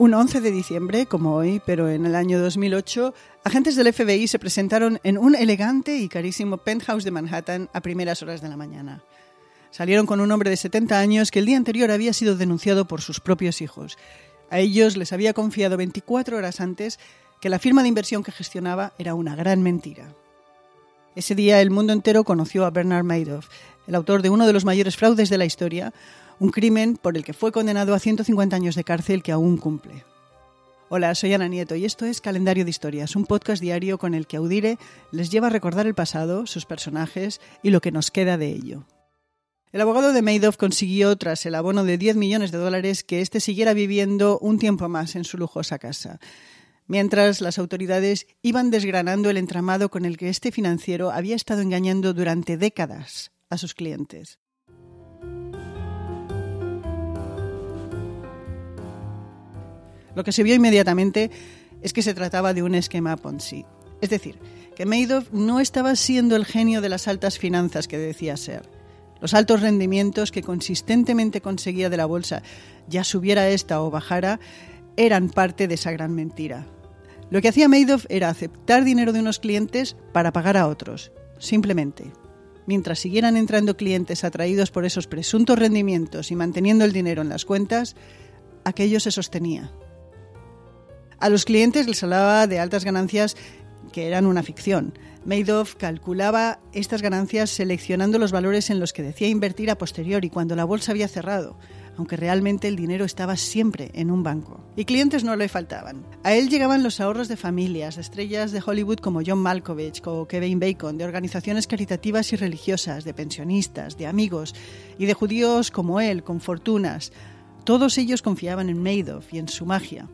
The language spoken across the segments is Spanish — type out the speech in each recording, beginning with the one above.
Un 11 de diciembre, como hoy, pero en el año 2008, agentes del FBI se presentaron en un elegante y carísimo penthouse de Manhattan a primeras horas de la mañana. Salieron con un hombre de 70 años que el día anterior había sido denunciado por sus propios hijos. A ellos les había confiado 24 horas antes que la firma de inversión que gestionaba era una gran mentira. Ese día el mundo entero conoció a Bernard Madoff, el autor de uno de los mayores fraudes de la historia, un crimen por el que fue condenado a 150 años de cárcel que aún cumple. Hola, soy Ana Nieto y esto es Calendario de Historias, un podcast diario con el que Audire les lleva a recordar el pasado, sus personajes y lo que nos queda de ello. El abogado de Madoff consiguió, tras el abono de 10 millones de dólares, que éste siguiera viviendo un tiempo más en su lujosa casa, mientras las autoridades iban desgranando el entramado con el que este financiero había estado engañando durante décadas a sus clientes. Lo que se vio inmediatamente es que se trataba de un esquema Ponzi. Es decir, que Madoff no estaba siendo el genio de las altas finanzas que decía ser. Los altos rendimientos que consistentemente conseguía de la bolsa, ya subiera esta o bajara, eran parte de esa gran mentira. Lo que hacía Madoff era aceptar dinero de unos clientes para pagar a otros, simplemente. Mientras siguieran entrando clientes atraídos por esos presuntos rendimientos y manteniendo el dinero en las cuentas, aquello se sostenía. A los clientes les hablaba de altas ganancias que eran una ficción. Madoff calculaba estas ganancias seleccionando los valores en los que decía invertir a posteriori cuando la bolsa había cerrado, aunque realmente el dinero estaba siempre en un banco. Y clientes no le faltaban. A él llegaban los ahorros de familias, de estrellas de Hollywood como John Malkovich o Kevin Bacon, de organizaciones caritativas y religiosas, de pensionistas, de amigos y de judíos como él, con fortunas. Todos ellos confiaban en Madoff y en su magia.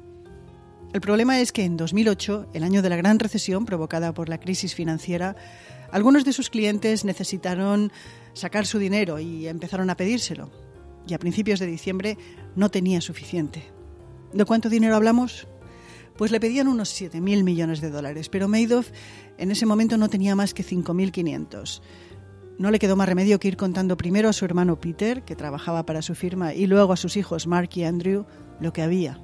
El problema es que en 2008, el año de la gran recesión provocada por la crisis financiera, algunos de sus clientes necesitaron sacar su dinero y empezaron a pedírselo. Y a principios de diciembre no tenía suficiente. ¿De cuánto dinero hablamos? Pues le pedían unos 7.000 millones de dólares, pero Madoff en ese momento no tenía más que 5.500. No le quedó más remedio que ir contando primero a su hermano Peter, que trabajaba para su firma, y luego a sus hijos Mark y Andrew, lo que había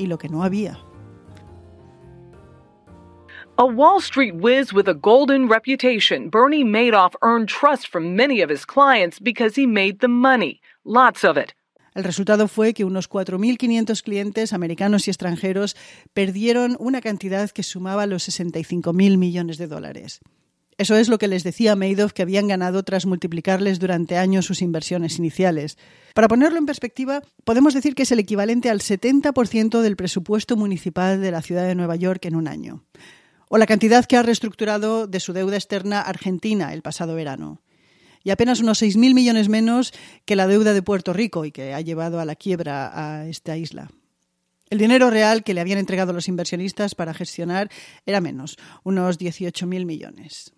y lo que no había. A Wall Street whiz with a golden reputation, Bernie Madoff earned trust from many of his clients because he made the money, lots of it. El resultado fue que unos 4.500 clientes americanos y extranjeros perdieron una cantidad que sumaba los 65.000 millones de dólares. Eso es lo que les decía Madoff que habían ganado tras multiplicarles durante años sus inversiones iniciales. Para ponerlo en perspectiva, podemos decir que es el equivalente al 70% del presupuesto municipal de la ciudad de Nueva York en un año. O la cantidad que ha reestructurado de su deuda externa Argentina el pasado verano. Y apenas unos 6.000 millones menos que la deuda de Puerto Rico y que ha llevado a la quiebra a esta isla. El dinero real que le habían entregado los inversionistas para gestionar era menos, unos 18.000 millones.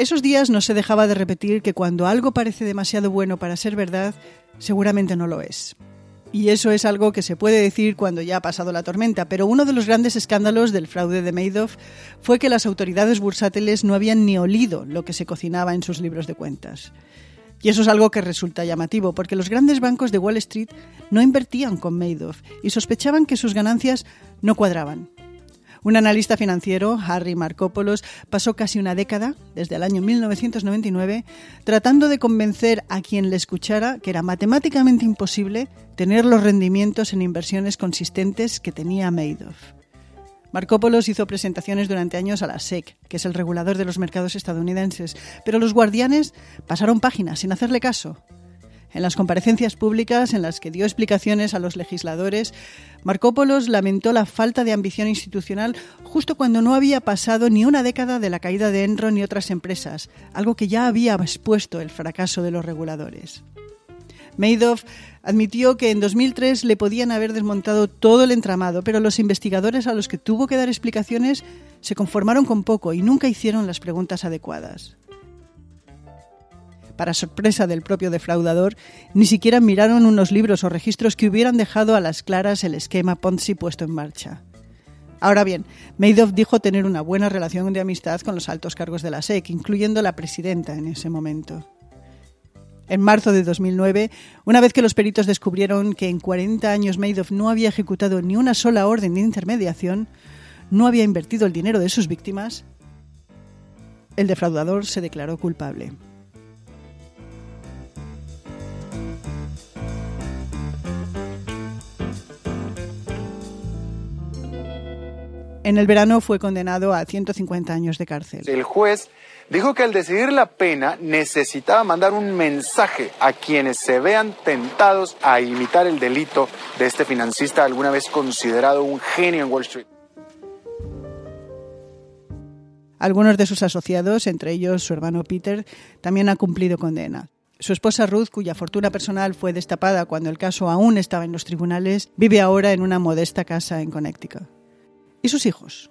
Esos días no se dejaba de repetir que cuando algo parece demasiado bueno para ser verdad, seguramente no lo es. Y eso es algo que se puede decir cuando ya ha pasado la tormenta, pero uno de los grandes escándalos del fraude de Madoff fue que las autoridades bursátiles no habían ni olido lo que se cocinaba en sus libros de cuentas. Y eso es algo que resulta llamativo, porque los grandes bancos de Wall Street no invertían con Madoff y sospechaban que sus ganancias no cuadraban. Un analista financiero, Harry Markopoulos, pasó casi una década, desde el año 1999, tratando de convencer a quien le escuchara que era matemáticamente imposible tener los rendimientos en inversiones consistentes que tenía Madoff. Markopoulos hizo presentaciones durante años a la SEC, que es el regulador de los mercados estadounidenses, pero los guardianes pasaron páginas sin hacerle caso. En las comparecencias públicas en las que dio explicaciones a los legisladores, Markopoulos lamentó la falta de ambición institucional justo cuando no había pasado ni una década de la caída de Enron y otras empresas, algo que ya había expuesto el fracaso de los reguladores. Madoff admitió que en 2003 le podían haber desmontado todo el entramado, pero los investigadores a los que tuvo que dar explicaciones se conformaron con poco y nunca hicieron las preguntas adecuadas. Para sorpresa del propio defraudador, ni siquiera miraron unos libros o registros que hubieran dejado a las claras el esquema Ponzi puesto en marcha. Ahora bien, Madoff dijo tener una buena relación de amistad con los altos cargos de la SEC, incluyendo la presidenta en ese momento. En marzo de 2009, una vez que los peritos descubrieron que en 40 años Madoff no había ejecutado ni una sola orden de intermediación, no había invertido el dinero de sus víctimas, el defraudador se declaró culpable. En el verano fue condenado a 150 años de cárcel. El juez dijo que al decidir la pena necesitaba mandar un mensaje a quienes se vean tentados a imitar el delito de este financista alguna vez considerado un genio en Wall Street. Algunos de sus asociados, entre ellos su hermano Peter, también han cumplido condena. Su esposa Ruth, cuya fortuna personal fue destapada cuando el caso aún estaba en los tribunales, vive ahora en una modesta casa en Connecticut. ¿Y sus hijos?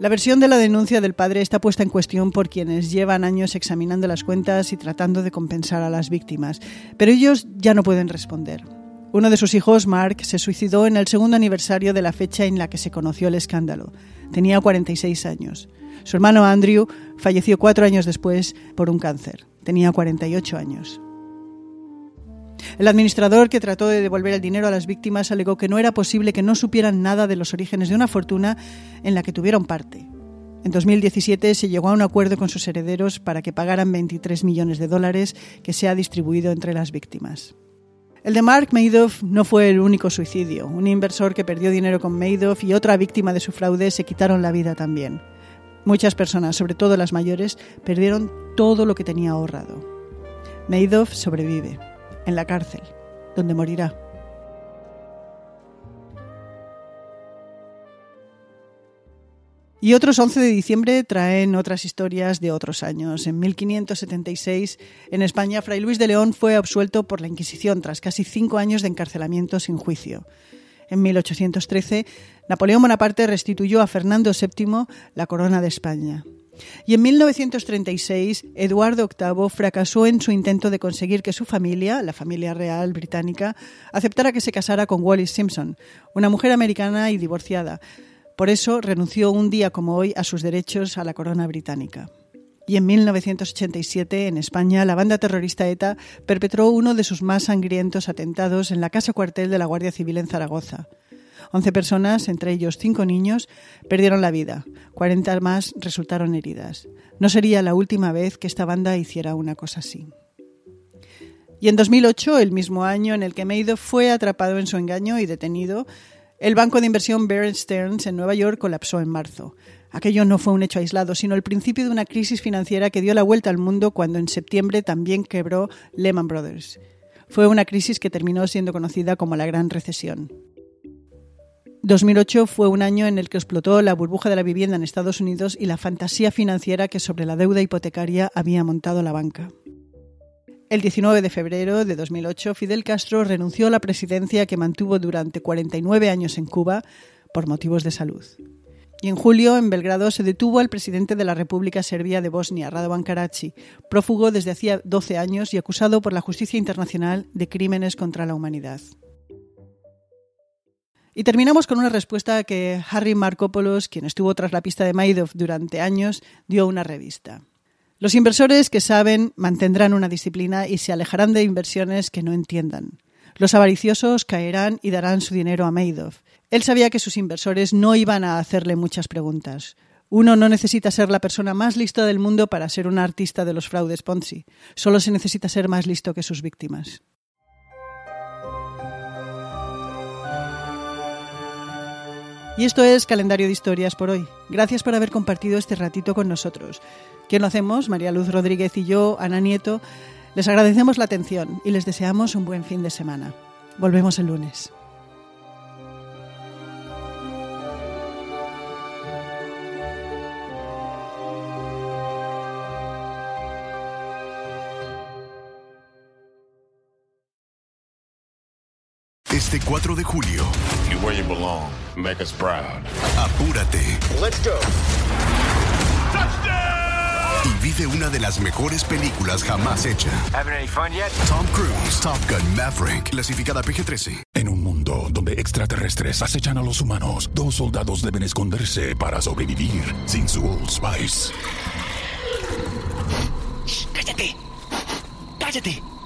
La versión de la denuncia del padre está puesta en cuestión por quienes llevan años examinando las cuentas y tratando de compensar a las víctimas, pero ellos ya no pueden responder. Uno de sus hijos, Mark, se suicidó en el segundo aniversario de la fecha en la que se conoció el escándalo. Tenía 46 años. Su hermano Andrew falleció cuatro años después por un cáncer. Tenía 48 años. El administrador que trató de devolver el dinero a las víctimas alegó que no era posible que no supieran nada de los orígenes de una fortuna en la que tuvieron parte. En 2017 se llegó a un acuerdo con sus herederos para que pagaran 23 millones de dólares que se ha distribuido entre las víctimas. El de Mark Madoff no fue el único suicidio. Un inversor que perdió dinero con Madoff y otra víctima de su fraude se quitaron la vida también. Muchas personas, sobre todo las mayores, perdieron todo lo que tenía ahorrado. Madoff sobrevive en la cárcel, donde morirá. Y otros 11 de diciembre traen otras historias de otros años. En 1576, en España, Fray Luis de León fue absuelto por la Inquisición tras casi cinco años de encarcelamiento sin juicio. En 1813, Napoleón Bonaparte restituyó a Fernando VII la corona de España. Y en 1936, Eduardo VIII fracasó en su intento de conseguir que su familia, la familia real británica, aceptara que se casara con Wallis Simpson, una mujer americana y divorciada. Por eso renunció un día como hoy a sus derechos a la corona británica. Y en 1987, en España, la banda terrorista ETA perpetró uno de sus más sangrientos atentados en la casa cuartel de la Guardia Civil en Zaragoza. 11 personas, entre ellos 5 niños, perdieron la vida. 40 más resultaron heridas. No sería la última vez que esta banda hiciera una cosa así. Y en 2008, el mismo año en el que Madoff fue atrapado en su engaño y detenido, el banco de inversión Bear Stearns en Nueva York colapsó en marzo. Aquello no fue un hecho aislado, sino el principio de una crisis financiera que dio la vuelta al mundo cuando en septiembre también quebró Lehman Brothers. Fue una crisis que terminó siendo conocida como la Gran Recesión. 2008 fue un año en el que explotó la burbuja de la vivienda en Estados Unidos y la fantasía financiera que sobre la deuda hipotecaria había montado la banca. El 19 de febrero de 2008, Fidel Castro renunció a la presidencia que mantuvo durante 49 años en Cuba por motivos de salud. Y en julio, en Belgrado, se detuvo al presidente de la República Serbia de Bosnia, Radovan Karadzic, prófugo desde hacía 12 años y acusado por la justicia internacional de crímenes contra la humanidad. Y terminamos con una respuesta que Harry Markopoulos, quien estuvo tras la pista de Madoff durante años, dio a una revista. Los inversores que saben mantendrán una disciplina y se alejarán de inversiones que no entiendan. Los avariciosos caerán y darán su dinero a Madoff. Él sabía que sus inversores no iban a hacerle muchas preguntas. Uno no necesita ser la persona más lista del mundo para ser un artista de los fraudes Ponzi. Solo se necesita ser más listo que sus víctimas. Y esto es Calendario de Historias por hoy. Gracias por haber compartido este ratito con nosotros. ¿Quién lo hacemos? María Luz Rodríguez y yo, Ana Nieto. Les agradecemos la atención y les deseamos un buen fin de semana. Volvemos el lunes. 4 de julio. You where you belong. Make us proud. Apúrate. Let's go. Y vive una de las mejores películas jamás hecha. Having any fun yet? Tom Cruise, Top Gun Maverick, clasificada PG-13. En un mundo donde extraterrestres acechan a los humanos, dos soldados deben esconderse para sobrevivir sin su Old Spice. ¡Cállate! ¡Cállate!